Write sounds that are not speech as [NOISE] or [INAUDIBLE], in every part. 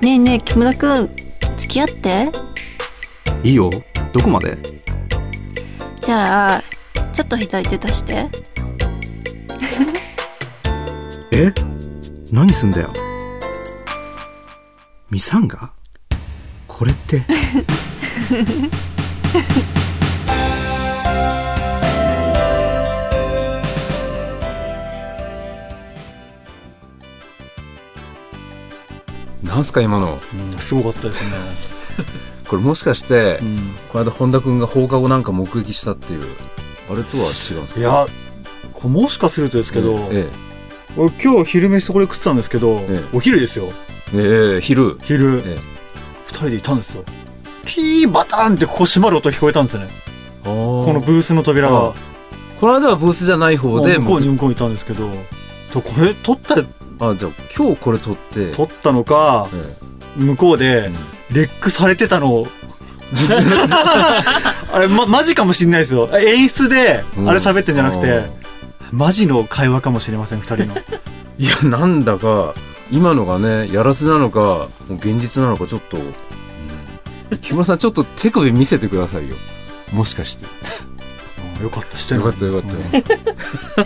ねえねえ木村くん付き合って。いいよ。どこまで？じゃあちょっと左手出して。[LAUGHS] え？何すんだよ。ミサンガ？これって [LAUGHS] なんすか今のすごかったですね。[LAUGHS] これもしかして、うんこの間本田君が放課後なんか目撃したっていうあれとは違うんですか？いや、これもしかするとですけど、え俺今日昼飯これ食ってたんですけど、ええお昼ですよ。えええ昼昼、ええ二人でいたんですよ。ピーバターンってここ閉まる音聞こえたんですね。ここのブースの扉あが。この間はブースじゃない方で向こうに向こうにいたんですけど、とこれ撮った、あじゃあ今日これ撮って。撮ったのか、え向こうでレックされてたの。を、[LAUGHS] あれ、ま、マジかもしんないですよ。演出で、うん。あれ喋ってんじゃなくあて、マジの会話かもしれません、二人の。[LAUGHS] いやなんだか今のがねやらせなのかもう現実なのかちょっと、うん。木村さんちょっと手首見せてくださいよ。もしかして。うんよかった、してよかったよかった、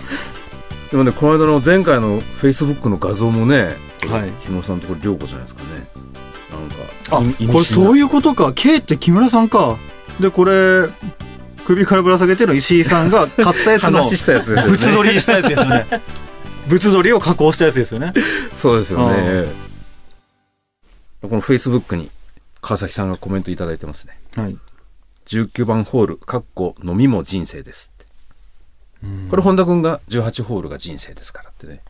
でもねこの間の前回のフェイスブックの画像もね、はい木村さんとこれ涼子じゃないですかねなんかあ、いこれそうういうことか。K って木村さんか。で、これ、首からぶら下げてるの石井さんが [LAUGHS] 買ったやつの、話したやつですよね物撮りしたやつですよね。[LAUGHS] 物撮りを加工したやつですよね。そうですよあねこのフェイスブックに川崎さんがコメントいただいてますねはい。19番ホールかっこ飲みも人生ですこれ本田君が18ホールが人生ですからってね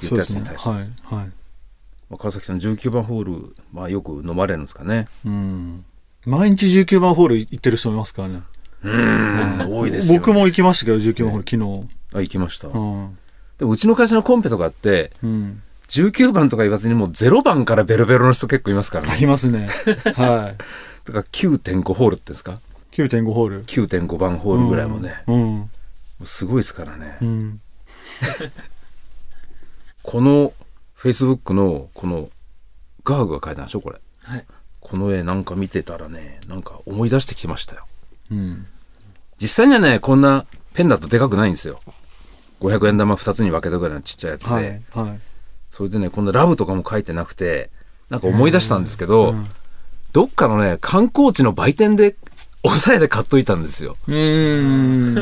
言ったやつに対して、はい。はい。まあ、川崎さん19番ホール、まあ、よく飲まれるんですかねうん。毎日19番ホール行ってる人いますからね。うん多いですよ僕も行きましたけど、19番ホール昨日。あ行きました、うん。でもうちの会社のコンペとかってうん。19番とか言わずにもう0番からベロベロの人結構いますからあねりますね。[LAUGHS] はい。だから9.5ホールっていうんですか？9.5ホール。9.5番ホールぐらいもね、うん。すごいですからね、うん。[LAUGHS] このフェイスブックのこのガーグが描いたんでしょこれはい。この絵なんか見てたらねなんか思い出してきましたようん。実際にはねこんなペンだとでかくないんですよ500円玉2つに分けたぐらいのちっちゃいやつで、はい。はい。それでねこんなラブとかも書いてなくてなんか思い出したんですけど、うんどっかのね観光地の売店で抑えで買っといたんですよ。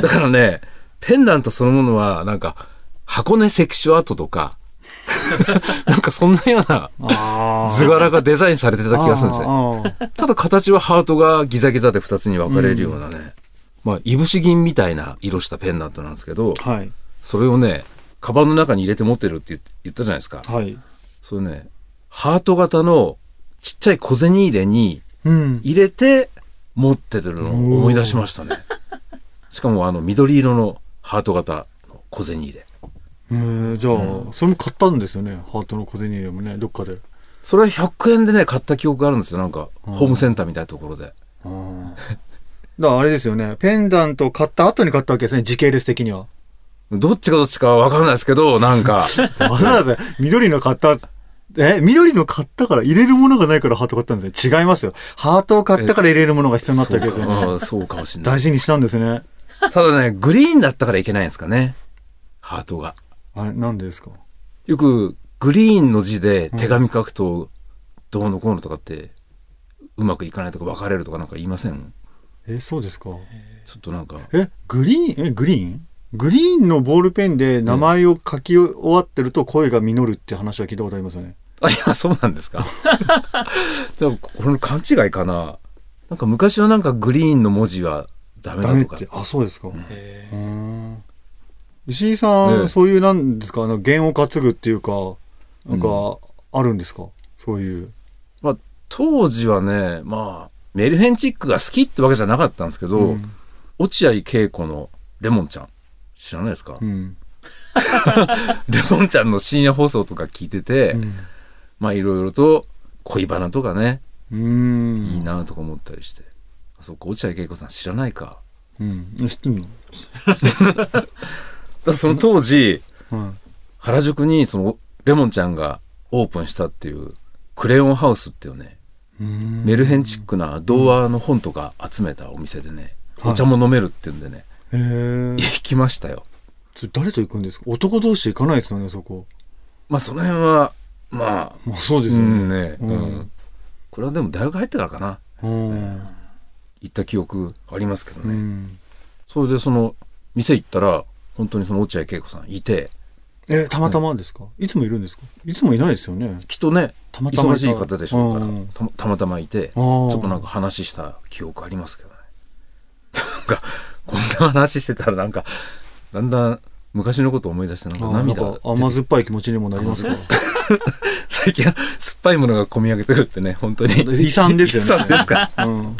だからねペンダントそのものはなんか箱根関所跡とか [LAUGHS] なんかそんなような図柄がデザインされてた気がするんですねただ形はハートがギザギザで2つに分かれるようなね、まあいぶし銀みたいな色したペンダントなんですけどはい。それをねカバンの中に入れて持ってるって言って言ったじゃないですか。はい。それねハート型のちっちゃい小銭入れにうん。入れて持ってるのを思い出しましたね。しかもあの緑色のハート型の小銭入れえー、じゃあ、それも買ったんですよね。ハートの小銭入れもね、どっかで。それは100円でね買った記憶があるんですよなんかホームセンターみたいなところでだからあれですよね。ペンダントを買った後に買ったわけですね。時系列的には。どっちがどっちかは分かんないですけどなんか [LAUGHS] わざわざ緑の買った、え、緑の買ったから入れるものがないからハート買ったんですね。違いますよ。ハートを買ったから入れるものが必要になったわけですよね。そうかもしれない大事にしたんですね。[LAUGHS] ただねグリーンだったからいけないんですかね。ハートが。あれ、なんでですか？よくグリーンの字で手紙書くとどうのこうのとかってうまくいかないとか別れるとかなんか言いません？え、そうですか？ちょっとなんか。え、グリーン、え、グリーン？グリーンのボールペンで名前を書き終わってると声が実るって話は聞いたことありますよね。あいやそうなんですか。[LAUGHS] でもこれの勘違いかな。なんか昔はなんかグリーンの文字はダメだとか。あ、そうですか。へうーん。石井さん、ねそういうなんですかあの弦を担ぐっていうかなんかあるんですか、そういう。まあ当時はねまあメルヘンチックが好きってわけじゃなかったんですけど、うん。落合恵子のレモンちゃん知らないですか、うん。[LAUGHS] レモンちゃんの深夜放送とか聞いてて、うん。まあいろいろと恋バナとかね、うーん。いいなとか思ったりしてあそっか落合恵子さん知らないか。うん。知ってんの、[LAUGHS] だその当時うん、原宿にそのレモンちゃんがオープンしたっていうクレヨンハウスっていうねうん。メルヘンチックな童話の本とか集めたお店でね、はい。お茶も飲めるっていうんでね、へえ行きましたよ。誰と行くんですか？男同士行かないですよねそこ。まあその辺はまあまあそうですうよね。んね、ううん。んこれはでも大学入ってからかな。うん行った記憶ありますけどね、うん。それでその店行ったら本当にその落合恵子さんいて。えたまたまですか？いつもいるんですか？いつもいないですよね。きっとねたまたま忙しい方でしょうからうんたたまたまいてちょっとなんか話した記憶ありますけどね。[LAUGHS] なんかこんな話してたらなんかだんだん昔のことを思い出してなんかあーなん涙か甘酸っぱい気持ちにもなりますから [LAUGHS] 最近は酸っぱいものが込み上げてくるってね本当に。遺産ですよね。遺産ですかうん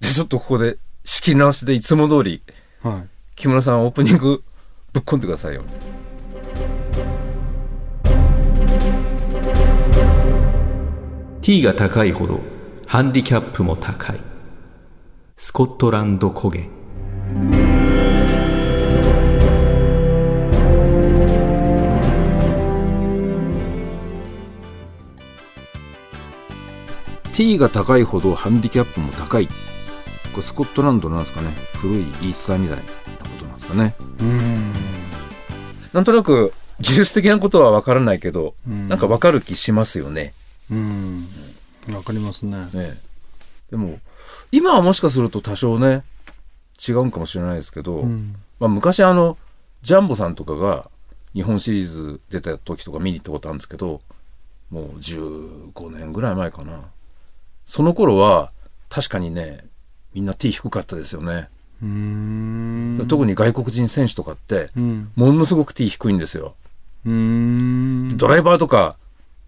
でちょっとここで仕切り直しでいつも通りはい。木村さんオープニングぶっ込んでくださいよ。T が高いほどハンディキャップも高い。スコットランド古言 T が高いほどハンディキャップも高いこれスコットランドなんですかね。古いイースターみたいなことなんですかね。うん。なんとなく技術的なことは分からないけど、うん。なんか分かる気しますよね。うん。わかりますね。ね。でも今はもしかすると多少ね違うんかもしれないですけど、うん。まあ、昔あのジャンボさんとかが日本シリーズ出た時とか見に行ったことあるんですけどもう15年ぐらい前かな。その頃は確かにねみんな T 低かったですよね、うん。特に外国人選手とかってうん。ものすごく T 低いんですよ。うん。ドライバーとか、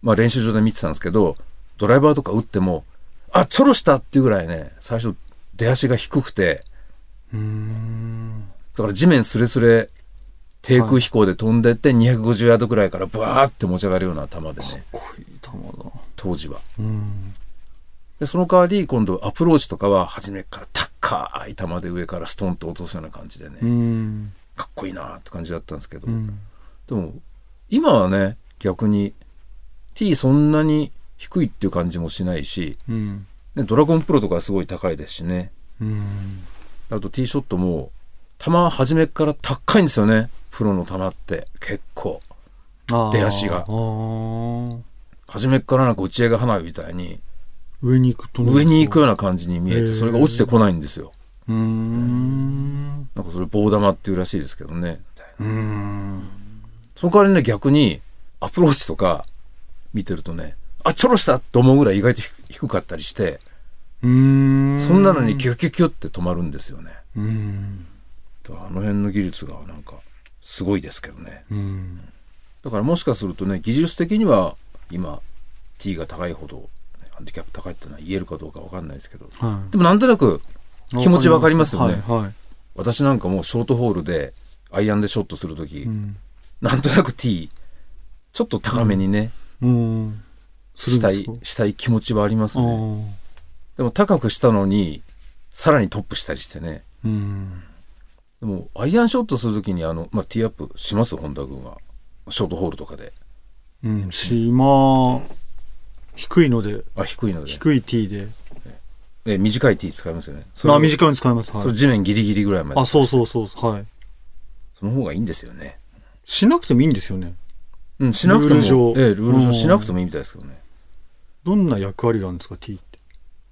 まあ、練習場で見てたんですけどドライバーとか打ってもあちょろしたっていうぐらいね最初出足が低くてうん。だから地面すれすれ低空飛行で飛んでって250ヤードぐらいからブワーって持ち上がるような球でね。当時は。うんでその代わり今度アプローチとかは初めから高い球で上からストンと落とすような感じでね、うん。かっこいいなって感じだったんですけど、うん。でも今はね逆に T そんなに低いっていう感じもしないし、うん。ね、ドラゴンプロとかはすごい高いですしね。うん。あとティーショットも球は初めから高いんですよね。プロの球って。結構。出足が。初めからなんか打ち上げ花火みたいに上に行くと上に行くような感じに見えてそれが落ちてこないんですよ。うーん。なんかそれ棒玉っていうらしいですけどね。うーん。その代わりね逆にアプローチとか見てるとねあちょろしたと思うぐらい意外と低低かったりしてうーん。そんなのにキュキュキュって止まるんですよね。うん。あの辺の技術がなんかすごいですけどね。うん。だからもしかするとね技術的には今 T が高いほどンディキャップ高いってのは言えるかどうかわかんないですけど。はでもなんとなくい気持ちわかりますよね。はいはい。私なんかもうショートホールでアイアンでショットする時、うん。なんとなく T ちょっと高めにね、うん。したいしたい気持ちはありますあねーでも高くしたのにさらにトップしたりしてね。うん。でもアイアンショットする時にあの、まあ、ティーアップします？本田君は。ショートホールとかで。うん島低いので。あ低いので。低い T で。え短い T 使いますよね。あ短いの使います。はい。それ地面ギリギリぐらいまで。あそうそうそうはい。その方がいいんですよね。しなくてもいいんですよね。うんしなくても。ルール上。ええルールうん。上しなくてもいいみたいですけどね。どんな役割があるんですか T って。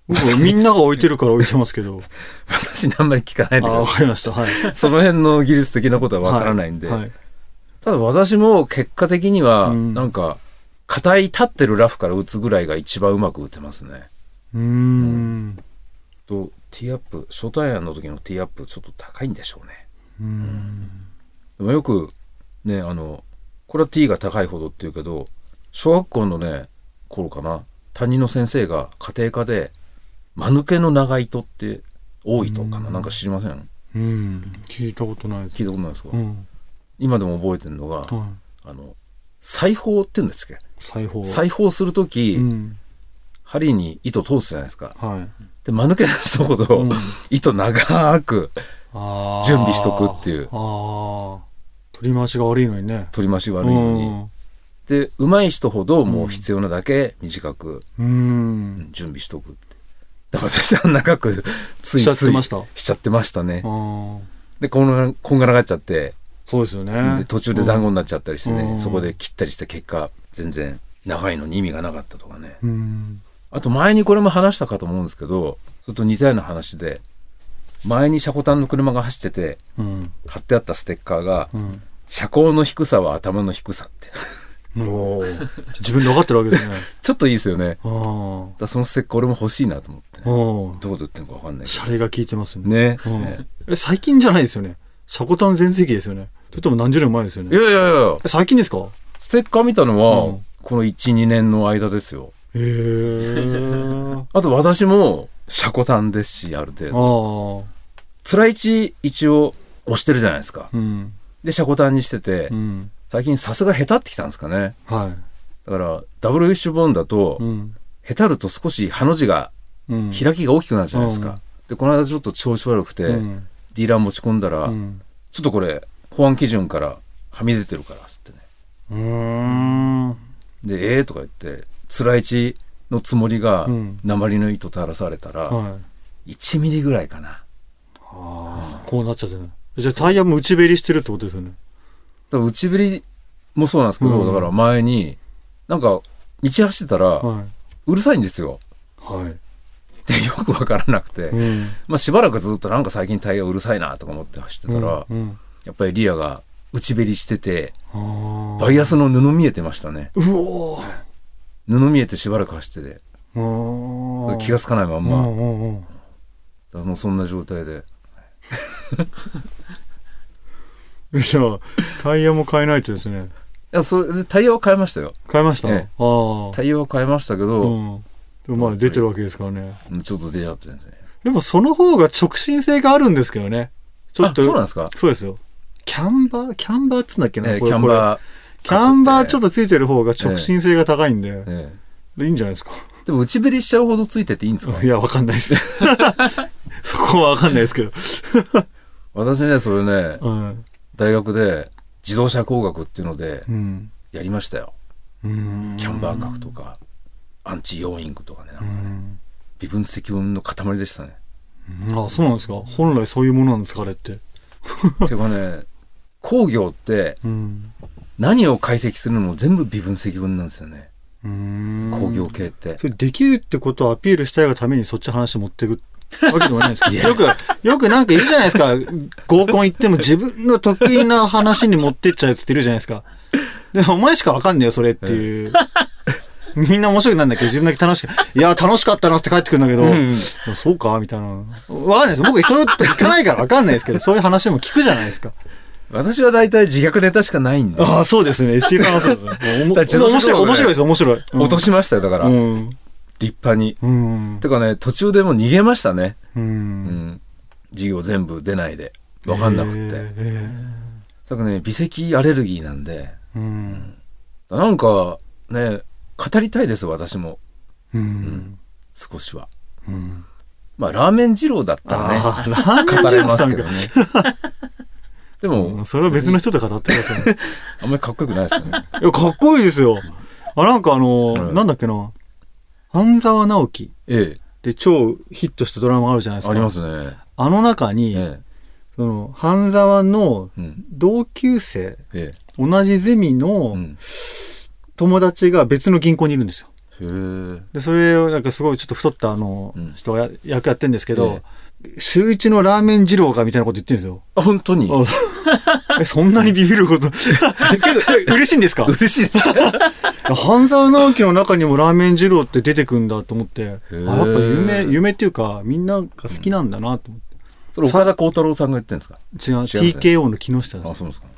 僕はみんなが置いてるから置いてますけど。[LAUGHS] 私にあんまり聞かないでくあわかりました。はいい。その辺の技術的なことはわからないんで、はいはい。ただ私も結果的にはうん。なんか硬い立ってるラフから打つぐらいが一番うまく打てますね。うーん。とティーアップショートアイアンの時のティーアップちょっと高いんでしょうね。うん。でもよくねあのこれは T が高いほどっていうけど小学校のね頃かな担任の先生が家庭科で間抜けの長糸って多いとかな。うん。なんか知りません？うん。聞いたことないです。聞いたことないですか、うん。今でも覚えてるのがはい。あの裁縫って言うんですけ？ど裁縫。裁縫する時、うん。針に糸通すじゃないですか。はい。で間抜けな人ほど、うん。糸長く準備しとくっていう。取り回しが悪いのにね。取り回し悪いのに、うん。で上手い人ほどもう必要なだけ短くうん。準備しとくって。だから私は長くついついした。しちゃってましたね。でこんがこんがらがっちゃってそうですよね。で途中で団子になっちゃったりしてね、うんそこで切ったりした結果全然長いのに意味がなかったとかねうん。あと前にこれも話したかと思うんですけどそれと似たような話で前に車庫端の車が走っててうん。貼ってあったステッカーがうん。「車高の低さは頭の低さ」っておー自分で分かってるわけですね。[LAUGHS] ちょっといいですよねだそのステッカー俺も欲しいなと思って、あ。おどこで売ってるのか分かんないけシャレが効いてますよね。どねうんねえ、最近じゃないですよね。シャコタン全盛期ですよね。それとも何十年前ですよね。いやいやいやえ最近ですか？ステッカー見たのは、うんこの12年の間ですよへえ。[LAUGHS] あと私も車庫端ですしある程度。つらいち一応押してるじゃないですかうん。で車庫端にしてて、うん。最近さすが下手ってきたんですかねはだからダブルウィッシュボーンだと、い。うん。へたると少しハの字がうん。開きが大きくなるじゃないですか、うんでこの間ちょっと調子悪くて、うん。ディーラー持ち込んだら、うん。ちょっとこれ保安基準からはみ出てるからつってねうーん。で「えー」とか言ってつらいちのつもりがうん鉛の糸垂らされたら、はい。1ミリぐらいかなああ。こうなっちゃってね。じゃあタイヤも内べりしてるってことですよね。だから内べりもそうなんですけど、うんだから前になんか道走ってたらはうるさいんですよい。はい。でよくわからなくて、うん。まあしばらくずっとなんか最近タイヤうるさいなとか思って走ってたら、うん。やっぱりリアが内べりしててああ。バイアスの布見えてましたねうおー布見えてしばらく走ってて気がつかないまんうま、んうんうんだからもうそんな状態で [LAUGHS] じゃあ、タイヤも変えないとですね。いやそれでタイヤは変えましたよ変えました、ええああ。タイヤは変えましたけど、うん。でもまあ出てるわけですからね。ちょっと出ちゃってるんですねでもその方が直進性があるんですけどね。ちょっと。あそうなんですか、そうですよ。キャンバーキャンバーっつうんだっけな、えーキャンバーキャンバーちょっと、とついてる方が直進性が高いんで、えでいいんじゃないですか。えでも内べりしちゃうほどついてていいんですかいや、わかんないです。[LAUGHS] そこはわかんないですけど。私ねそれねうん。大学で自動車工学っていうのでうん。やりましたようんキャンバー学とかアンチヨーイングとかねなんかうん微分積分の塊でしたねあ、そうなんですか。本来そういうものなんですか、あれって。[LAUGHS] ていうかね工業ってうん。何を解析するのも全部微分積分なんですよねうん工業系って、それできるってことをアピールしたいがためにそっち話持っていくわけでもないですか [LAUGHS] よく、よくなんかいるじゃないですか。合コン行っても自分の得意な話に持ってっちゃうやつっているじゃないですか。でもお前しかわかんねえよ、それっていう。[LAUGHS] みんな面白くなんだけど、自分だけ楽しく、いや、楽しかったなって帰ってくるんだけど、うんそうかみたいな。わかんないです。僕、そういうと行かないからわかんないですけど、そういう話も聞くじゃないですか。私は大体自虐ネタしかないんでああ、そうですね。[LAUGHS] 石井さんはそうですね。[LAUGHS] 面白い、面白いです、面白い。うん落としましたよだから、うん。立派にうん。てかね途中でもう逃げましたねう。うんん授業全部出ないで分かんなくって、へだからね微積アレルギーなんでーうん。なんかね語りたいです私もうん。少しはうん。まあラーメン二郎だったらね語れますけどねか。でもそれは別の人と語ってください。いあんまりかっこよくないですよねや、かっこいいですよ。あ、なんかあの、うんなんだっけな。半沢直樹ええで超ヒットしたドラマあるじゃないですか。ありますねあの中に、えその、半沢のえうん同級生、え同じゼミえうのん友達が別の銀行にいるんですよ。へえで、それをなんかすごいちょっと太ったあの、うん。人がや役やってんですけどえ、週一のラーメン二郎かみたいなこと言ってるんですよ。あ本当に？あえ、そんなにビビること？[LAUGHS] けど、え嬉しいんですか？嬉しいです。半沢直樹の中にもラーメン二郎って出てくんだと思って、あー。やっぱ夢、夢っていうか、みんなが好きなんだなと思って。それ岡田幸太郎さんが言ってるんですか？違う、違う TKO の木下です。あそうですか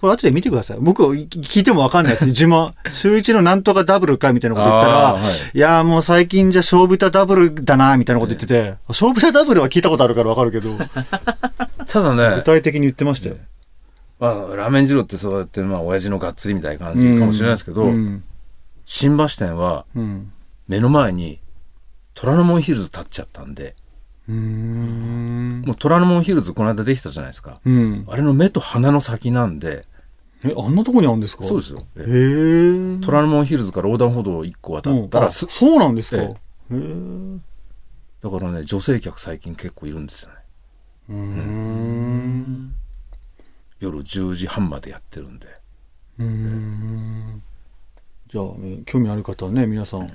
これ後で見てください。僕、聞いてもわかんないです。[LAUGHS] 自慢。週一のなんとかダブルかみたいなこと言ったら、はいい、やーもう最近じゃ勝負歌ダブルだなみたいなこと言ってて、勝負歌ダブルは聞いたことあるからわかるけど、[LAUGHS] ただね具体的に言ってましたよ。まあ、ラーメン二郎ってそうやって、まあ、親父のがっつりみたいな感じかもしれないですけど、うん。新橋店はうん。目の前に虎ノ門ヒルズ建っちゃったんで、うーん。もう虎ノ門ヒルズこの間できたじゃないですか。うん。あれの目と鼻の先なんで、え、あんなとこにあるんですか？そうですよ。えへええ。虎ノ門ヒルズから横断歩道を1個渡ったらす、そうなんですか？えへええ。だからね、女性客最近結構いるんですよね。うーん。夜10時半までやってるんで。うーん。じゃあ、ね興味ある方はね、皆さん。だか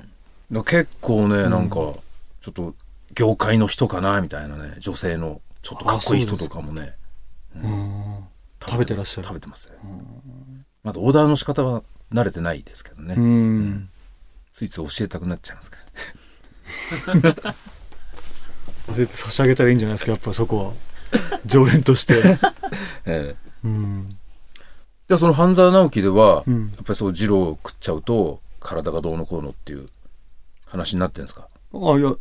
ら結構ね、なんか、ちょっと、業界の人かな、みたいなね、女性の、ちょっとかっこいい人とかもね、うん食べてらっしゃる食べてますね。まだオーダーの仕方は慣れてないですけどね。うん。ついつい教えたくなっちゃいますけ [LAUGHS] 教えて差し上げたらいいんじゃないですか、やっぱそこは。常連として。ど。[LAUGHS] ええうん。じゃあその半沢直樹では、うんやっぱりそう二郎を食っちゃうと体がどうのこうのっていう話になってるんですか？あ、いや、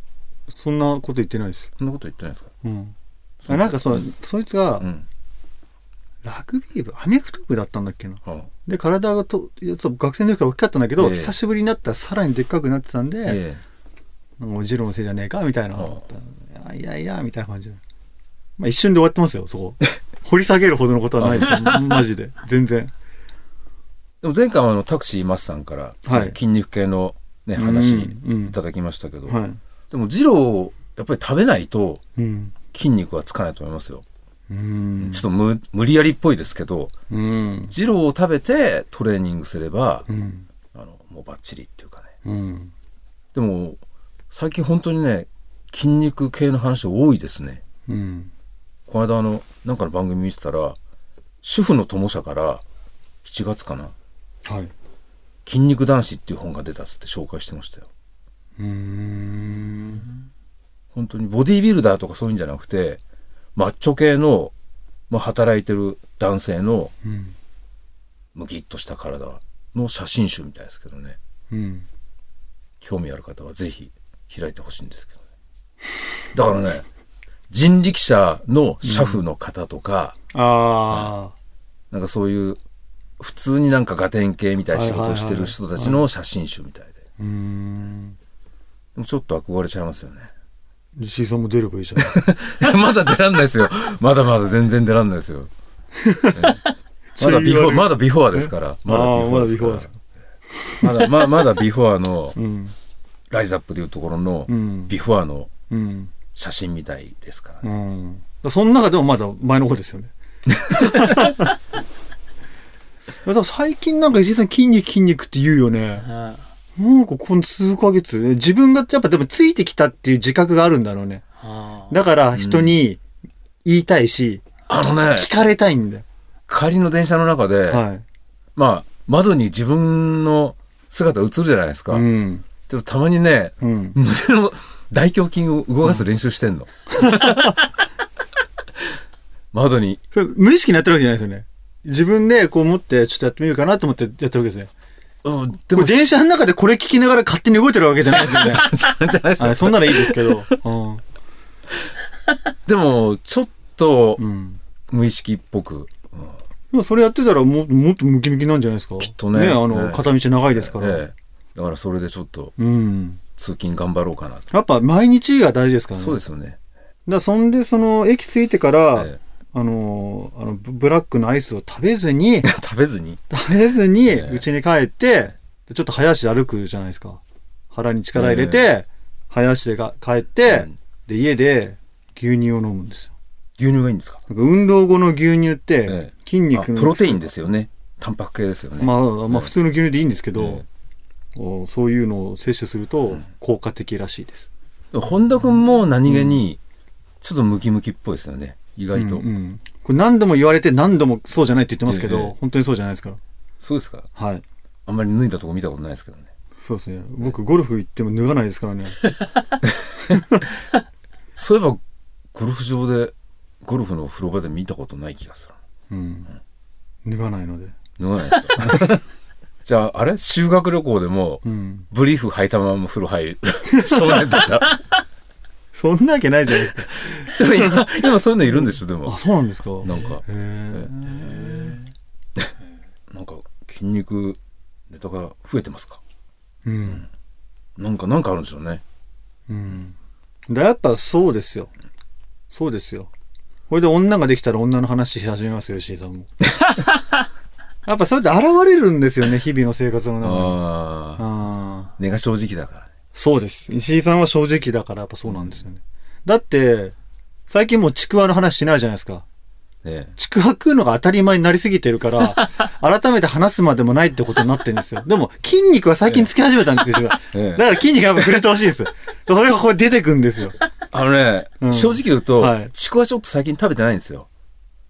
そんなこと言ってないです。そんなこと言ってないですか？うん。あなんかその、そいつがう、ん。ラグビー部、アメフト部だったんだっけな。はで、体がと、学生の時から大きかったんだけど、ええ久しぶりになったらさらにでっかくなってたんで、あ、えもうジローのせいじゃねえかみたいな。あいやいや、みたいな感じで。まあ一瞬で終わってますよ、そこ。[LAUGHS] 掘り下げるほどのことはないですよ。[LAUGHS] マジで。全然。でも前回はあのタクシーマスさんから、はい筋肉系の、ね、話うんうんいただきましたけど、はい。でも二郎やっぱり食べないとうん。筋肉はつかないと思いますよ。うん。ちょっと無無理やりっぽいですけどうん。二郎を食べてトレーニングすれば、うん。あのもうバッチリっていうかねうん。でも最近本当にね筋肉系の話多いですねうん。この間あのなんかの番組見てたら主婦の友社から7月かなはい。「筋肉男子」っていう本が出たっつって紹介してましたようーん。本当にボディービルダーとかそういうんじゃなくてマッチョ系の、まあ、働いてる男性のうん。ムキッとした体の写真集みたいですけどねうん。興味ある方はぜひ開いてほしいんですけどねだからね人力車の車夫の方とか、あなんかそういう普通になんかガテン系みたいな仕事をしてる人たちの写真集みたいであ。うーん。でもちょっと憧れちゃいますよね石井さんも出ればいいじゃん。[LAUGHS] まだ出らんないですよまだまだ全然出らんないですよ、[LAUGHS] ええまだビフォーまだビフォーですからまだビフォーですまだビフォーですかまだま [LAUGHS] まだビフォーのうん。ライザップでいうところのうん。ビフォーのうん。写真みたいですからね、うん。その中でもまだ前の方ですよね。最近なんか石井さん筋肉筋肉って言うよね。なんかこの数ヶ月、自分がやっぱでもついてきたっていう自覚があるんだろうね。だから人に言いたいし、あのね聞かれたいんだよ。帰りの電車の中で、はい。まあ窓に自分の姿映るじゃないですか、うん。でもたまにねうん。胸の大胸筋を動かす練習してんの、[LAUGHS] 窓にそれ無意識にやってるわけじゃないですよね。自分でこう思って、ちょっとやってみようかなと思ってやってるわけですね。うんででもも電車の中でこれ聞きながら勝手に動いてるわけじゃないですよね。[LAUGHS] じゃないですよはい、そんならいいですけど。うん。でもちょっとうん。無意識っぽく、でもそれやってたらもっともっとムキムキなんじゃないですか？きっとねあの、ね片道長いですから。ええだからそれでちょっとうん。通勤頑張ろうかなと、やっぱ毎日が大事ですからね。そうですよね、だそんで、その、駅着いてから、えあの、あの、ブブラックのアイスを食べずに、え [LAUGHS] 食べずに？食べずに、ええ。家に帰って、でちょっと早足で歩くじゃないですか。腹に力入れて、早足でが帰って、うん。で、家で牛乳を飲むんですよ。牛乳がいいんですか？運動後の牛乳ってええ、筋肉の、あプロテインですよね。タンパク系ですよね、まあ、まあ、普通の牛乳でいいんですけど、えおそういうのを摂取すると効果的らしいです。本田君も何気にちょっとムキムキっぽいですよね意外と、うんうんこれ何度も言われて何度もそうじゃないって言ってますけど、ええ本当にそうじゃないですから。そうですか？はい。あんまり脱いだとこ見たことないですけどねそうですね。僕、ゴルフ行っても脱がないですからね。[LAUGHS] そういえばゴルフ場でゴルフの風呂場で見たことない気がするうん。脱がないので。脱がないですか？[LAUGHS] じゃああれ？修学旅行でもうん。ブリーフ履いたまま風呂入る [LAUGHS] 少年だったそんなわけないじゃないですか。[LAUGHS] でも今今そういうのいるんでしょでもあ、そうなんですか。なんか。なんか筋肉ネタが増えてますか？うん。なんかなんかあるんでしょうねうん。だやっぱそうですよ。そうですよ。これで女ができたら女の話し始めますよ、石井さんも。[LAUGHS] やっぱそれって現れるんですよね、日々の生活の中に。ああ。根が正直だから。そうです。石井さんは正直だからやっぱそうなんですよね。だって、最近もうちくわの話しないじゃないですか。ねちくわ食うのが当たり前になりすぎてるから、[LAUGHS] 改めて話すまでもないってことになってるんですよ。でも、筋肉は最近つき始めたんですよ。えだから筋肉やっぱ触れてほしいんです。それがこれ出てくんですよ。あのね、うん正直言うと、はいちくわちょっと最近食べてないんですよ。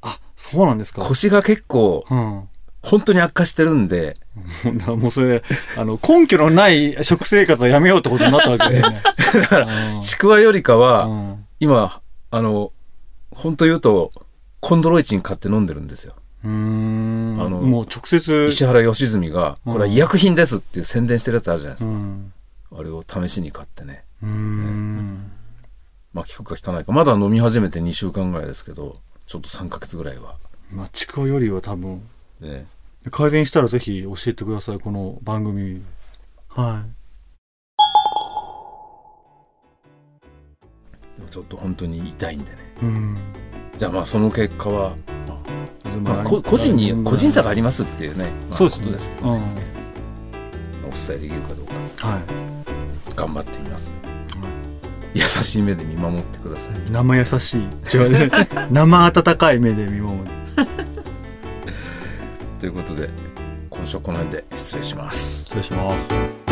あ、そうなんですか。腰が結構、うん。本当に悪化してるんで、[LAUGHS] もうそれ、あの、根拠のない食生活をやめようってことになったわけですよね。[LAUGHS] だから、ちくわよりかは、うん今、あの、本当言うと、コンドロイチン買って飲んでるんですよ。うーん。あのもう直接。石原良純が、これは医薬品ですっていう宣伝してるやつあるじゃないですか。うん。あれを試しに買ってね。うーん。まあ、効くか効かないか。まだ飲み始めて2週間ぐらいですけど、ちょっと3ヶ月ぐらいは。まあ、ちくわよりは多分、ね、改善したらぜひ教えてください、この番組。はい。でもちょっと本当に痛いんでね。うん。じゃあまあその結果は、まあ、個人に個人差がありますっていうね、まあ、そうですねことですけど、うん。お伝えできるかどうかは頑張ってみます、優しい目で見守ってくださいい。生優しい。ね。生温かい目で見守る。ということで今週はこの辺で失礼します失礼します。